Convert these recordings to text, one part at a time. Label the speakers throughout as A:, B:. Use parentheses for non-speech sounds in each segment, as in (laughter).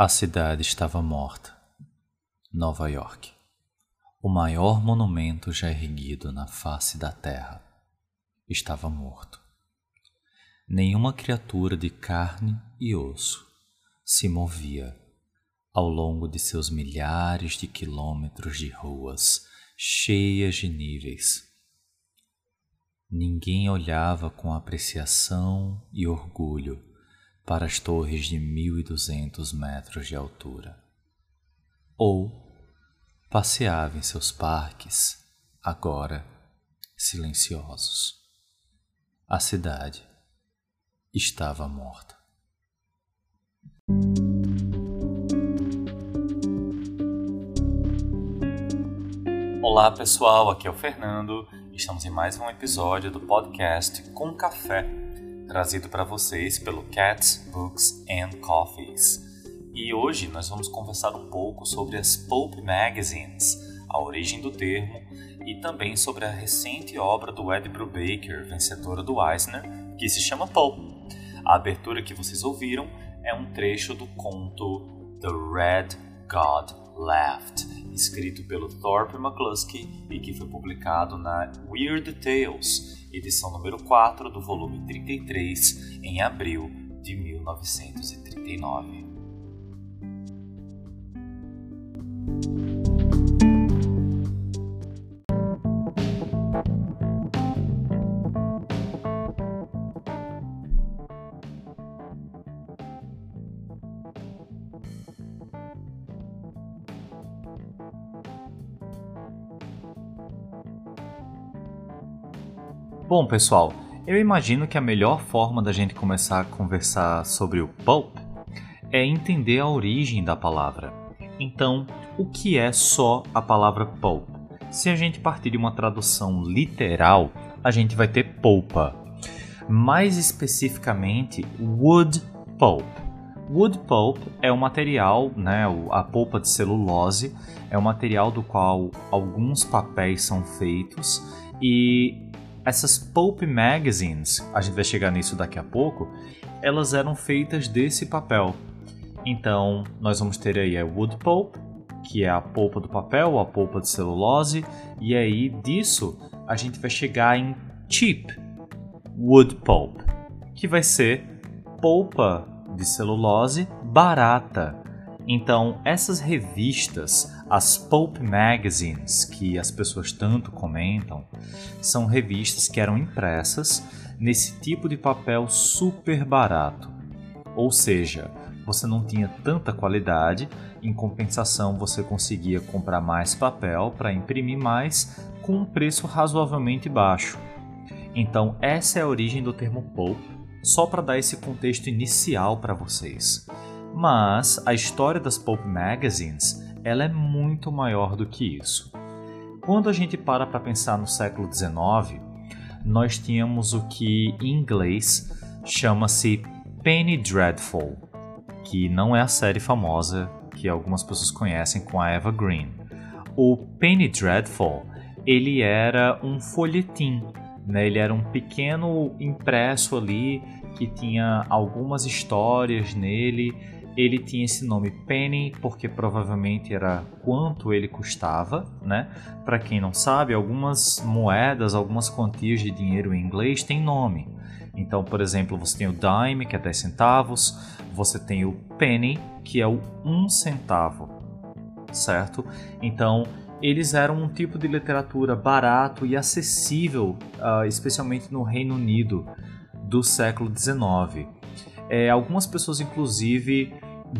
A: A cidade estava morta. Nova York. O maior monumento já erguido na face da terra estava morto. Nenhuma criatura de carne e osso se movia ao longo de seus milhares de quilômetros de ruas cheias de níveis. Ninguém olhava com apreciação e orgulho para as torres de 1200 metros de altura. Ou passeava em seus parques, agora silenciosos. A cidade estava morta. Olá pessoal, aqui é o Fernando. Estamos em mais um episódio do podcast Com Café trazido para vocês pelo Cats, Books and Coffees. E hoje nós vamos conversar um pouco sobre as Pulp Magazines, a origem do termo, e também sobre a recente obra do Ed Brubaker, vencedora do Eisner, que se chama Pulp. A abertura que vocês ouviram é um trecho do conto The Red God Left, escrito pelo Thorpe McCluskey e que foi publicado na Weird Tales, edição número 4 do volume 33, em abril de 1939. Bom, pessoal, eu imagino que a melhor forma da gente começar a conversar sobre o pulp é entender a origem da palavra. Então, o que é só a palavra pulp? Se a gente partir de uma tradução literal, a gente vai ter polpa. Mais especificamente, wood pulp. Wood pulp é um material, né, a polpa de celulose, é um material do qual alguns papéis são feitos e essas pulp magazines, a gente vai chegar nisso daqui a pouco, elas eram feitas desse papel. Então, nós vamos ter aí a wood pulp, que é a polpa do papel, a polpa de celulose, e aí disso a gente vai chegar em cheap wood pulp, que vai ser polpa de celulose barata. Então, essas revistas as pulp magazines, que as pessoas tanto comentam, são revistas que eram impressas nesse tipo de papel super barato. Ou seja, você não tinha tanta qualidade, em compensação você conseguia comprar mais papel para imprimir mais com um preço razoavelmente baixo. Então, essa é a origem do termo pulp, só para dar esse contexto inicial para vocês. Mas a história das pulp magazines ela é muito maior do que isso. Quando a gente para para pensar no século XIX, nós tínhamos o que em inglês chama-se Penny Dreadful, que não é a série famosa que algumas pessoas conhecem com a Eva Green. O Penny Dreadful, ele era um folhetim, né? Ele era um pequeno impresso ali que tinha algumas histórias nele ele tinha esse nome Penny porque provavelmente era quanto ele custava, né? Para quem não sabe, algumas moedas, algumas quantias de dinheiro em inglês têm nome. Então, por exemplo, você tem o dime, que é 10 centavos, você tem o penny, que é o 1 centavo, certo? Então, eles eram um tipo de literatura barato e acessível, uh, especialmente no Reino Unido do século XIX. É, algumas pessoas, inclusive,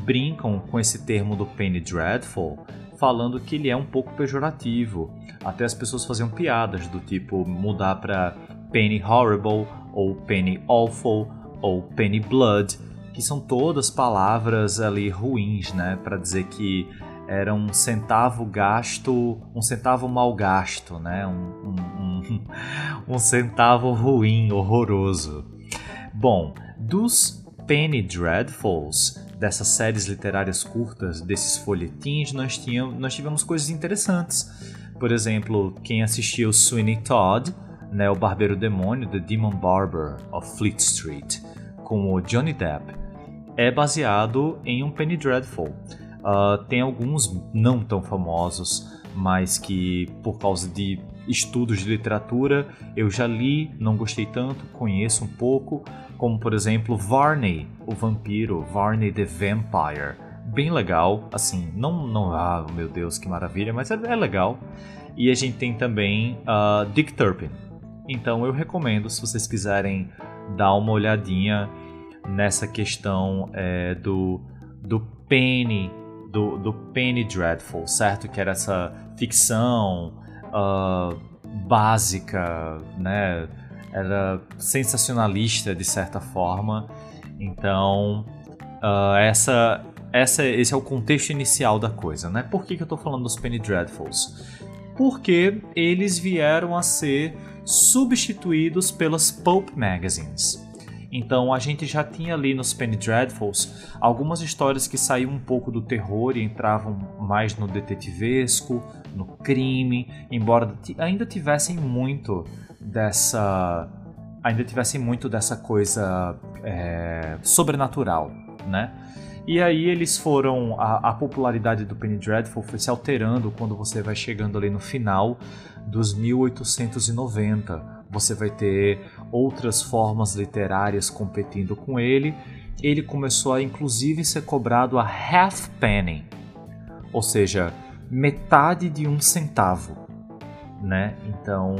A: brincam com esse termo do Penny Dreadful, falando que ele é um pouco pejorativo. Até as pessoas faziam piadas do tipo mudar para Penny Horrible ou Penny Awful ou Penny Blood, que são todas palavras ali ruins, né, para dizer que era um centavo gasto, um centavo mal gasto, né, um, um, um, (laughs) um centavo ruim, horroroso. Bom, dos Penny Dreadfuls, dessas séries literárias curtas, desses folhetins, nós, tínhamos, nós tivemos coisas interessantes. Por exemplo, quem assistiu Sweeney Todd, né, o Barbeiro Demônio, The Demon Barber of Fleet Street, com o Johnny Depp, é baseado em um Penny Dreadful. Uh, tem alguns não tão famosos, mas que por causa de estudos de literatura eu já li, não gostei tanto, conheço um pouco, como por exemplo Varney, o vampiro, Varney the Vampire. Bem legal, assim, não, não, ah, meu Deus, que maravilha, mas é, é legal. E a gente tem também uh, Dick Turpin. Então eu recomendo, se vocês quiserem dar uma olhadinha nessa questão é, do, do Penny, do, do Penny Dreadful, certo? Que era essa ficção uh, básica, né? Era sensacionalista de certa forma. Então, uh, essa, essa, esse é o contexto inicial da coisa, né? Por que, que eu estou falando dos Penny Dreadfuls? Porque eles vieram a ser substituídos pelas Pulp Magazines. Então a gente já tinha ali nos Penny Dreadfuls algumas histórias que saíam um pouco do terror e entravam mais no detetivesco, no crime, embora ainda tivessem muito dessa ainda tivessem muito dessa coisa é, sobrenatural, né? E aí eles foram a, a, popularidade do Penny Dreadful foi se alterando quando você vai chegando ali no final dos 1890 você vai ter outras formas literárias competindo com ele. Ele começou a inclusive ser cobrado a half penny, ou seja, metade de um centavo, né? Então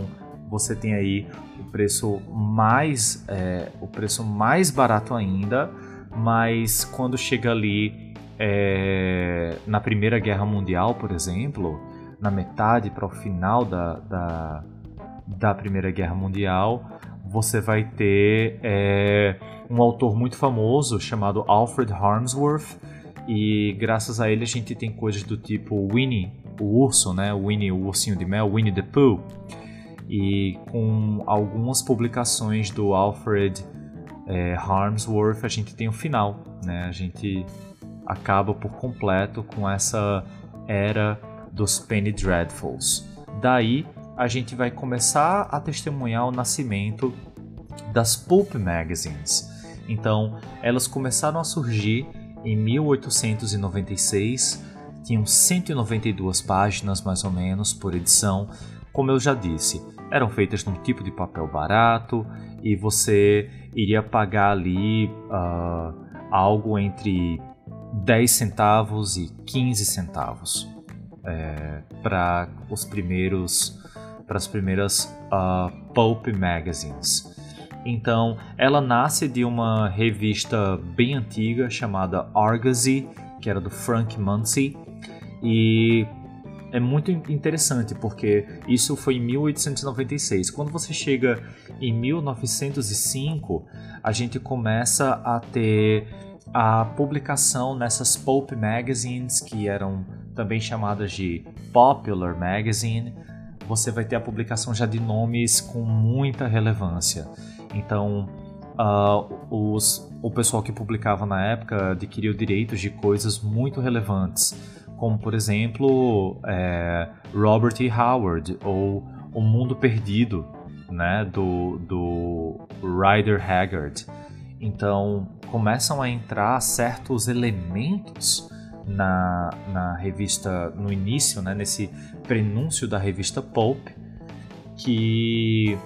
A: você tem aí o preço mais é, o preço mais barato ainda, mas quando chega ali é, na Primeira Guerra Mundial, por exemplo, na metade para o final da, da da Primeira Guerra Mundial, você vai ter é, um autor muito famoso chamado Alfred Harmsworth, e graças a ele a gente tem coisas do tipo Winnie, o urso, né? Winnie, o ursinho de mel, Winnie the Pooh. E com algumas publicações do Alfred é, Harmsworth, a gente tem o final, né? A gente acaba por completo com essa era dos Penny Dreadfuls. Daí a gente vai começar a testemunhar o nascimento das pulp magazines. Então, elas começaram a surgir em 1896, tinham 192 páginas mais ou menos por edição. Como eu já disse, eram feitas num tipo de papel barato e você iria pagar ali uh, algo entre 10 centavos e 15 centavos é, para os primeiros para as primeiras uh, pulp magazines. Então, ela nasce de uma revista bem antiga chamada Argosy, que era do Frank Munsey, e é muito interessante porque isso foi em 1896. Quando você chega em 1905, a gente começa a ter a publicação nessas pulp magazines que eram também chamadas de popular magazine você vai ter a publicação já de nomes com muita relevância. Então, uh, os, o pessoal que publicava na época adquiriu direitos de coisas muito relevantes, como por exemplo é, Robert E. Howard ou O Mundo Perdido, né, do, do Ryder Haggard. Então começam a entrar certos elementos na, na revista, no início, né, nesse prenúncio da revista Pulp, que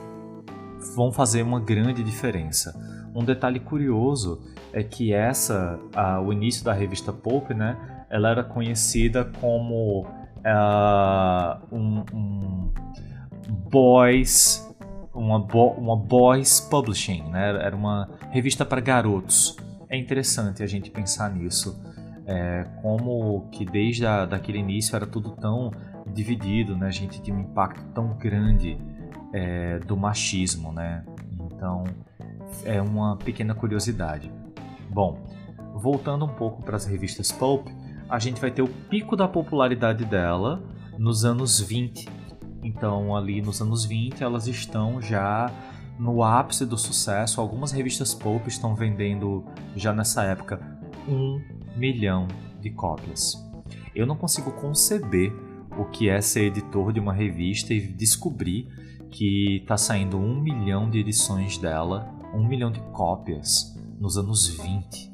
A: vão fazer uma grande diferença. Um detalhe curioso é que essa, a, o início da revista Pulp, né, ela era conhecida como uh, um, um boys uma, bo, uma boys publishing, né? Era uma revista para garotos. É interessante a gente pensar nisso é, como que desde a, daquele início era tudo tão dividido, né? A gente tinha um impacto tão grande é, do machismo, né? Então é uma pequena curiosidade. Bom, voltando um pouco para as revistas pulp, a gente vai ter o pico da popularidade dela nos anos 20. Então ali nos anos 20 elas estão já no ápice do sucesso. Algumas revistas pulp estão vendendo já nessa época um milhão de cópias. Eu não consigo conceber o que é ser editor de uma revista e descobrir que está saindo um milhão de edições dela, um milhão de cópias nos anos 20.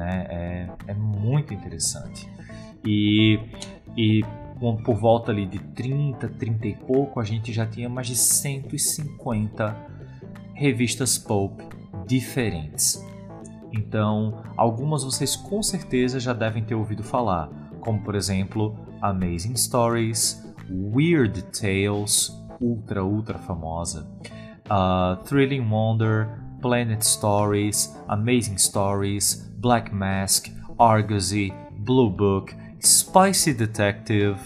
A: Né? É, é muito interessante. E, e por volta ali de 30, 30 e pouco, a gente já tinha mais de 150 revistas pulp diferentes. Então, algumas vocês com certeza já devem ter ouvido falar, como por exemplo Amazing Stories, Weird Tales, ultra ultra famosa, uh, Thrilling Wonder, Planet Stories, Amazing Stories, Black Mask, Argosy, Blue Book, Spicy Detective.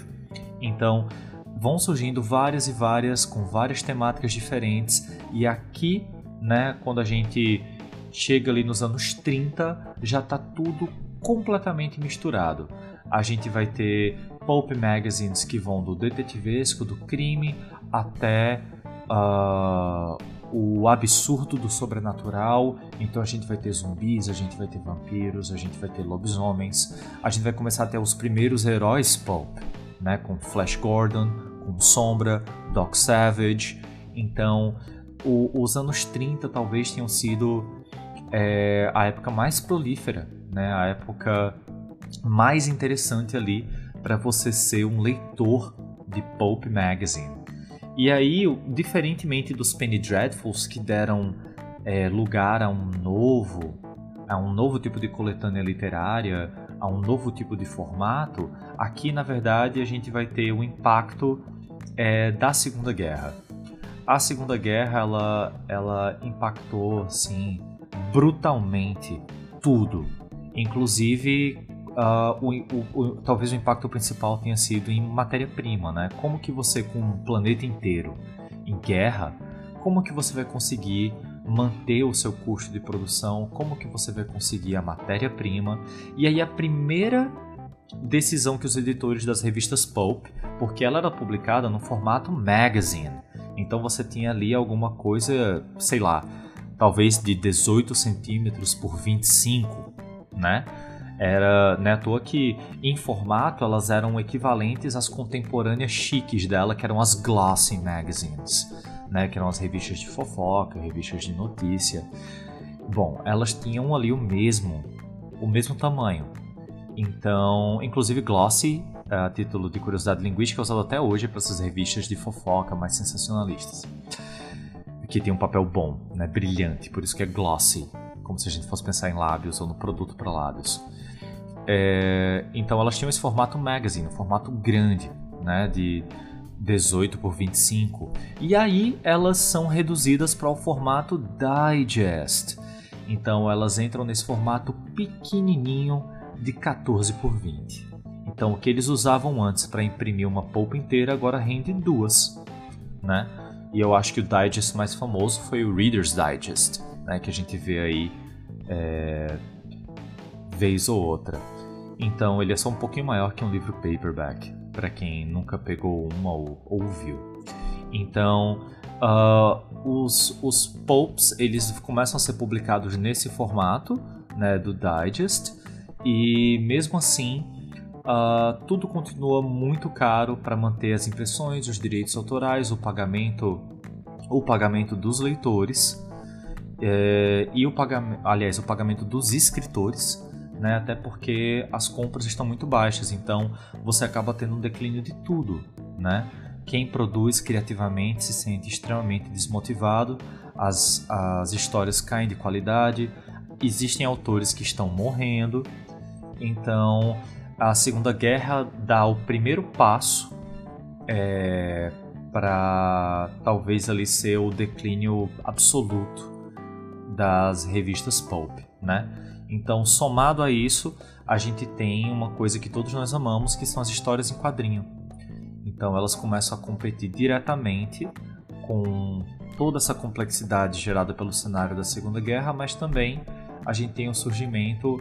A: Então, vão surgindo várias e várias com várias temáticas diferentes e aqui, né, quando a gente chega ali nos anos 30, já está tudo completamente misturado. A gente vai ter pulp magazines que vão do detetivesco, do crime, até uh, o absurdo do sobrenatural. Então a gente vai ter zumbis, a gente vai ter vampiros, a gente vai ter lobisomens. A gente vai começar a ter os primeiros heróis pulp, né, com Flash Gordon, com Sombra, Doc Savage. Então, o, os anos 30 talvez tenham sido é a época mais prolífera, né? A época mais interessante ali para você ser um leitor de pulp magazine. E aí, diferentemente dos Penny Dreadfuls que deram é, lugar a um novo, a um novo tipo de coletânea literária, a um novo tipo de formato, aqui na verdade a gente vai ter o impacto é, da Segunda Guerra. A Segunda Guerra ela, ela impactou assim brutalmente tudo. Inclusive, uh, o, o, o, talvez o impacto principal tenha sido em matéria-prima, né? Como que você, com um planeta inteiro em guerra, como que você vai conseguir manter o seu custo de produção? Como que você vai conseguir a matéria-prima? E aí a primeira decisão que os editores das revistas Pulp, porque ela era publicada no formato magazine, então você tinha ali alguma coisa, sei lá, talvez de 18 centímetros por 25, né? Era né, à toa que em formato elas eram equivalentes às contemporâneas chiques dela, que eram as glossy magazines, né? Que eram as revistas de fofoca, revistas de notícia. Bom, elas tinham ali o mesmo, o mesmo tamanho. Então, inclusive Glossy, a título de curiosidade linguística, é usado até hoje para essas revistas de fofoca mais sensacionalistas que tem um papel bom, né, brilhante, por isso que é glossy, como se a gente fosse pensar em lábios ou no produto para lábios. É, então elas tinham esse formato magazine, um formato grande, né, de 18 por 25. E aí elas são reduzidas para o formato digest. Então elas entram nesse formato pequenininho de 14 por 20. Então o que eles usavam antes para imprimir uma polpa inteira agora rende duas, né? E eu acho que o digest mais famoso foi o Reader's Digest, né, que a gente vê aí é, vez ou outra. Então ele é só um pouquinho maior que um livro paperback, para quem nunca pegou uma ou ouviu. Então uh, os, os pulps eles começam a ser publicados nesse formato né, do digest e mesmo assim Uh, tudo continua muito caro para manter as impressões, os direitos autorais, o pagamento, o pagamento dos leitores é, e o pagamento, aliás, o pagamento dos escritores, né? Até porque as compras estão muito baixas, então você acaba tendo um declínio de tudo, né? Quem produz criativamente se sente extremamente desmotivado, as, as histórias caem de qualidade, existem autores que estão morrendo, então a Segunda Guerra dá o primeiro passo é, para talvez ali ser o declínio absoluto das revistas pulp, né? Então, somado a isso, a gente tem uma coisa que todos nós amamos, que são as histórias em quadrinho. Então, elas começam a competir diretamente com toda essa complexidade gerada pelo cenário da Segunda Guerra, mas também a gente tem o surgimento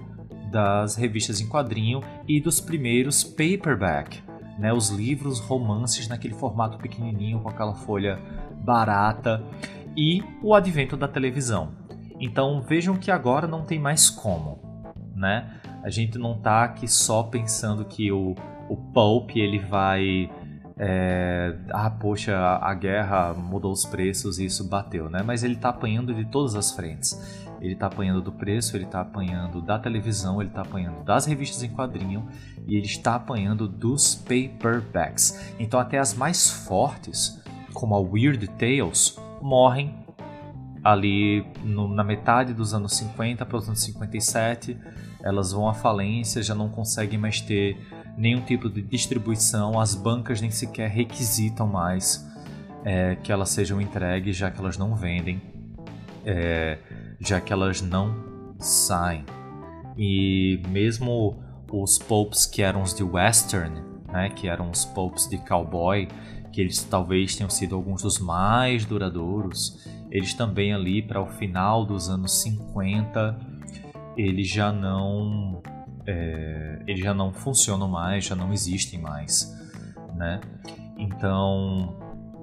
A: das revistas em quadrinho e dos primeiros paperback, né, os livros, romances naquele formato pequenininho com aquela folha barata e o advento da televisão. Então vejam que agora não tem mais como, né? A gente não está aqui só pensando que o, o pulp ele vai é, ah, poxa, a guerra mudou os preços e isso bateu, né? Mas ele está apanhando de todas as frentes ele está apanhando do preço, ele está apanhando da televisão, ele está apanhando das revistas em quadrinho e ele está apanhando dos paperbacks. Então até as mais fortes, como a Weird Tales, morrem ali no, na metade dos anos 50 para os anos 57. Elas vão à falência, já não conseguem mais ter nenhum tipo de distribuição, as bancas nem sequer requisitam mais é, que elas sejam entregues, já que elas não vendem, é, já que elas não saem. E mesmo os popes que eram os de western, né, que eram os popes de cowboy, que eles talvez tenham sido alguns dos mais duradouros, eles também ali para o final dos anos 50, eles já não é, eles já não funcionam mais, já não existem mais, né? Então,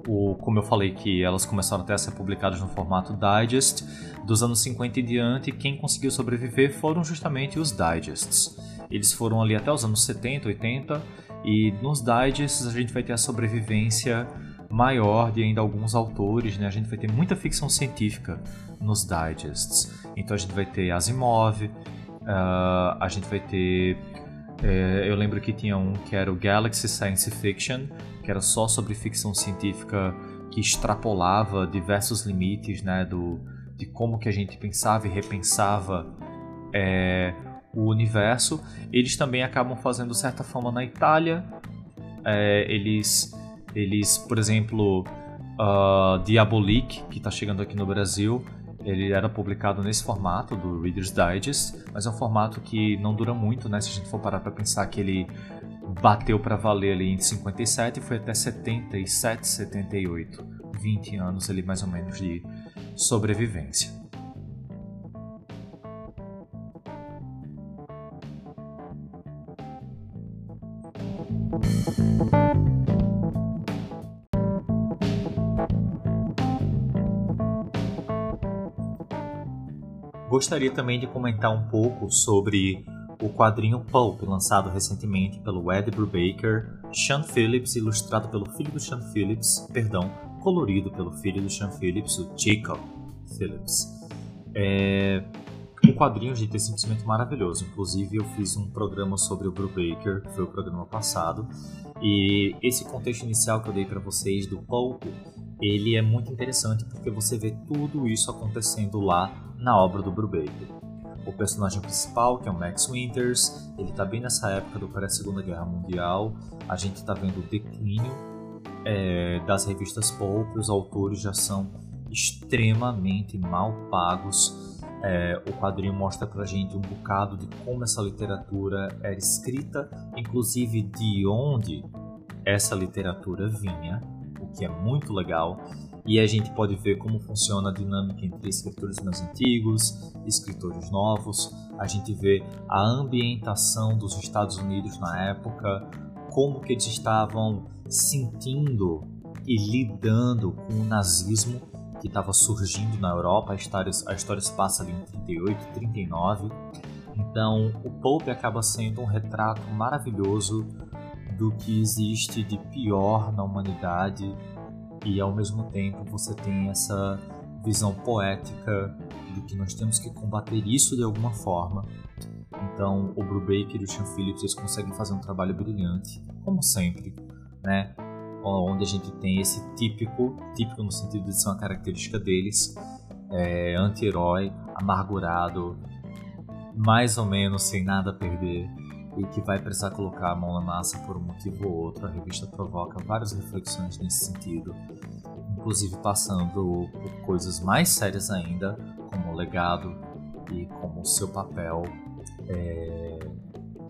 A: o, como eu falei que elas começaram até a ser publicadas no formato digest, dos anos 50 em diante, quem conseguiu sobreviver foram justamente os digests. Eles foram ali até os anos 70, 80, e nos digests a gente vai ter a sobrevivência maior de ainda alguns autores, né? A gente vai ter muita ficção científica nos digests. Então a gente vai ter Asimov, uh, a gente vai ter é, eu lembro que tinha um que era o Galaxy Science Fiction, que era só sobre ficção científica que extrapolava diversos limites né, do, de como que a gente pensava e repensava é, o universo. Eles também acabam fazendo certa forma na Itália. É, eles, eles, por exemplo, uh, Diabolik, que está chegando aqui no Brasil, ele era publicado nesse formato do Reader's Digest, mas é um formato que não dura muito, né? Se a gente for parar para pensar que ele bateu para valer ali em 57 e foi até 77, 78, 20 anos ali mais ou menos de sobrevivência. Gostaria também de comentar um pouco sobre o quadrinho Pulp, lançado recentemente pelo Ed Brubaker, Sean Phillips, ilustrado pelo filho do Sean Phillips, perdão, colorido pelo filho do Sean Phillips, o Jacob Phillips. É... O quadrinho, gente, é simplesmente maravilhoso. Inclusive, eu fiz um programa sobre o Brubaker, que foi o programa passado, e esse contexto inicial que eu dei para vocês do Pulp, ele é muito interessante porque você vê tudo isso acontecendo lá na obra do Brubaker. O personagem principal, que é o Max Winters, ele está bem nessa época do pré-segunda guerra mundial. A gente está vendo o declínio é, das revistas pulp, os autores já são extremamente mal pagos. É, o quadrinho mostra pra gente um bocado de como essa literatura era escrita, inclusive de onde essa literatura vinha, o que é muito legal e a gente pode ver como funciona a dinâmica entre escritores mais antigos escritores novos. A gente vê a ambientação dos Estados Unidos na época, como que eles estavam sentindo e lidando com o nazismo que estava surgindo na Europa. A história, a história se passa ali em 38, 39. Então, o Pope acaba sendo um retrato maravilhoso do que existe de pior na humanidade e ao mesmo tempo você tem essa visão poética de que nós temos que combater isso de alguma forma. Então, o Brubaker e o Sean Phillips eles conseguem fazer um trabalho brilhante, como sempre, né? Onde a gente tem esse típico, típico no sentido de ser uma característica deles, é, anti-herói, amargurado, mais ou menos sem nada a perder, e que vai precisar colocar a mão na massa por um motivo ou outro. A revista provoca várias reflexões nesse sentido, inclusive passando por coisas mais sérias ainda, como o legado e como o seu papel, é,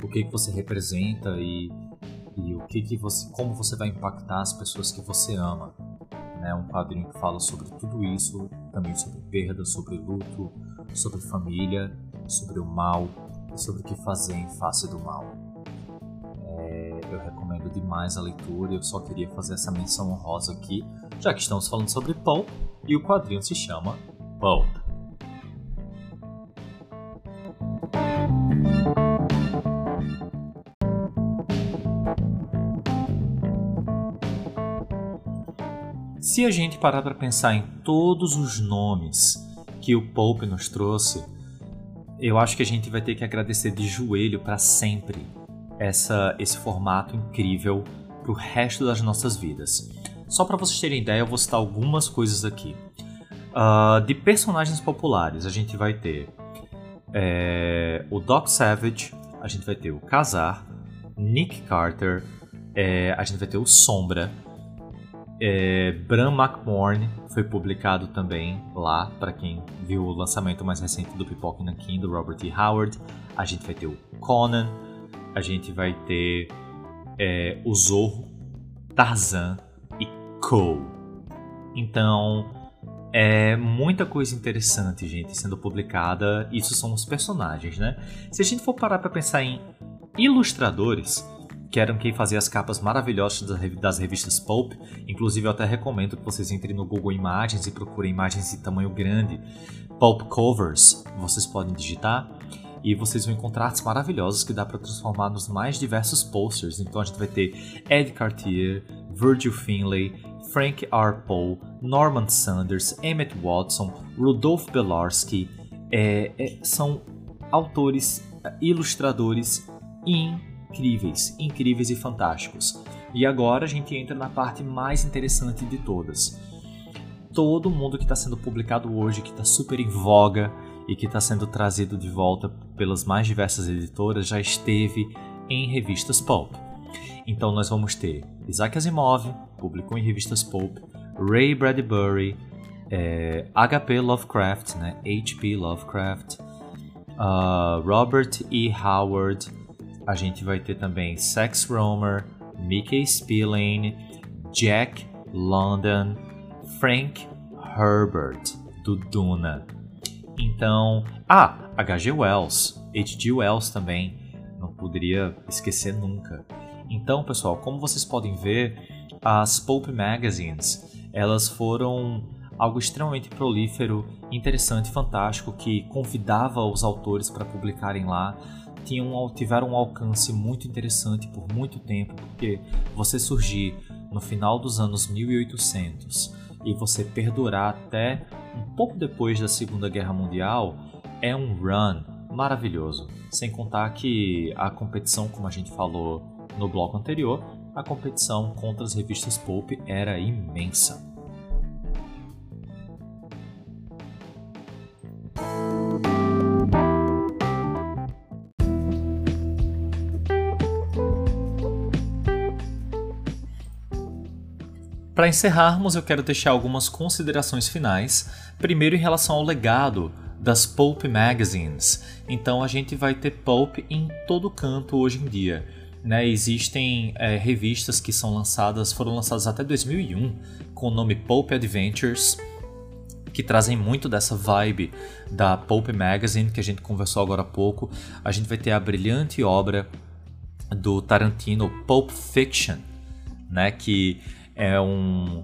A: o que, que você representa e, e o que, que você, como você vai impactar as pessoas que você ama. Né? Um quadrinho que fala sobre tudo isso, também sobre perda, sobre luto, sobre família, sobre o mal, sobre o que fazer em face do mal. É, eu recomendo demais a leitura, eu só queria fazer essa menção honrosa aqui, já que estamos falando sobre Pulp e o quadrinho se chama Pulp. Se a gente parar para pensar em todos os nomes que o Pope nos trouxe, eu acho que a gente vai ter que agradecer de joelho para sempre essa, esse formato incrível pro resto das nossas vidas. Só para vocês terem ideia, eu vou citar algumas coisas aqui. Uh, de personagens populares, a gente vai ter é, o Doc Savage, a gente vai ter o Kazar, Nick Carter, é, a gente vai ter o Sombra, é, Bram McMorn foi publicado também lá, para quem viu o lançamento mais recente do Pipoca Nankin, do Robert E. Howard. A gente vai ter o Conan, a gente vai ter é, o Zorro, Tarzan e Cole. Então, é muita coisa interessante, gente, sendo publicada. Isso são os personagens, né? Se a gente for parar para pensar em ilustradores, que eram quem fazia as capas maravilhosas das revistas Pulp. Inclusive, eu até recomendo que vocês entrem no Google Imagens e procurem imagens de tamanho grande. Pulp Covers, vocês podem digitar. E vocês vão encontrar artes maravilhosas que dá para transformar nos mais diversos posters. Então a gente vai ter Ed Cartier, Virgil Finlay, Frank R. Poe, Norman Sanders, Emmett Watson, Rudolph Belarski. É, é, são autores, ilustradores incríveis, incríveis e fantásticos. E agora a gente entra na parte mais interessante de todas. Todo mundo que está sendo publicado hoje, que está super em voga e que está sendo trazido de volta pelas mais diversas editoras, já esteve em revistas pulp. Então nós vamos ter Isaac Asimov, publicou em revistas pulp, Ray Bradbury, é, H.P. Lovecraft, né, H.P. Lovecraft, uh, Robert E. Howard, a gente vai ter também Sex Romer, Mickey Spillane, Jack London, Frank Herbert, do Duna. Então, ah, H.G. Wells, H.G. Wells também, não poderia esquecer nunca. Então, pessoal, como vocês podem ver, as Pulp Magazines, elas foram algo extremamente prolífero, interessante, fantástico, que convidava os autores para publicarem lá tinham, tiveram um alcance muito interessante por muito tempo, porque você surgir no final dos anos 1800 e você perdurar até um pouco depois da Segunda Guerra Mundial é um run maravilhoso. Sem contar que a competição, como a gente falou no bloco anterior, a competição contra as revistas pulp era imensa. Para encerrarmos, eu quero deixar algumas considerações finais. Primeiro, em relação ao legado das Pulp Magazines. Então, a gente vai ter Pulp em todo canto hoje em dia. Né? Existem é, revistas que são lançadas, foram lançadas até 2001, com o nome Pulp Adventures, que trazem muito dessa vibe da Pulp Magazine que a gente conversou agora há pouco. A gente vai ter a brilhante obra do Tarantino Pulp Fiction, né? Que é um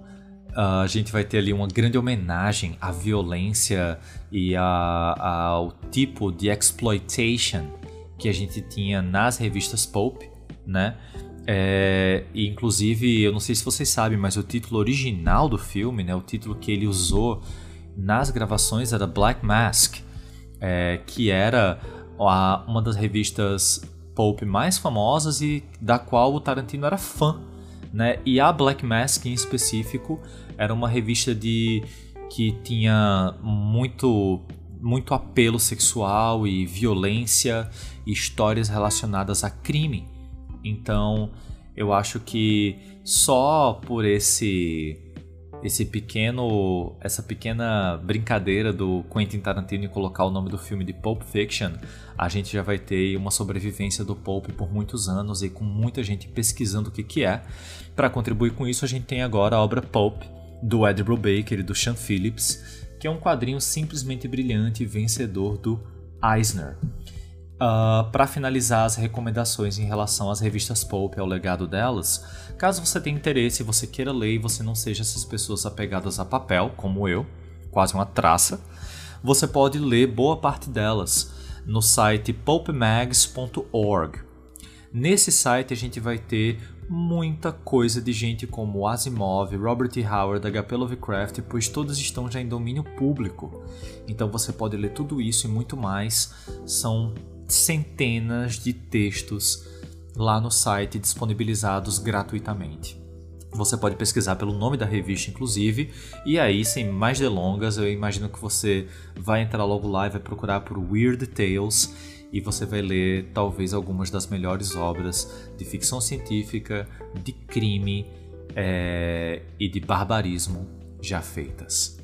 A: Uh, a gente vai ter ali uma grande homenagem à violência e a, ao tipo de exploitation que a gente tinha nas revistas pulp, né? É, inclusive, eu não sei se vocês sabem, mas o título original do filme, né, o título que ele usou nas gravações era Black Mask, é, que era a, uma das revistas pulp mais famosas e da qual o Tarantino era fã né? E a Black Mask em específico era uma revista de que tinha muito muito apelo sexual e violência e histórias relacionadas a crime. Então, eu acho que só por esse esse pequeno essa pequena brincadeira do Quentin Tarantino em colocar o nome do filme de Pulp Fiction, a gente já vai ter uma sobrevivência do Pulp por muitos anos e com muita gente pesquisando o que que é. Para contribuir com isso, a gente tem agora a obra Pulp do Ed Brubaker e do Sean Phillips, que é um quadrinho simplesmente brilhante e vencedor do Eisner. Uh, ah, para finalizar as recomendações em relação às revistas Pulp e ao legado delas, caso você tenha interesse você queira ler e você não seja essas pessoas apegadas a papel, como eu, quase uma traça, você pode ler boa parte delas no site pulpmags.org. Nesse site a gente vai ter muita coisa de gente como Asimov, Robert E. Howard, H.P. Lovecraft, pois todos estão já em domínio público. Então você pode ler tudo isso e muito mais. São centenas de textos lá no site disponibilizados gratuitamente. Você pode pesquisar pelo nome da revista, inclusive, e aí, sem mais delongas, eu imagino que você vai entrar logo lá e vai procurar por Weird Tales e você vai ler talvez algumas das melhores obras de ficção científica, de crime é, e de barbarismo já feitas.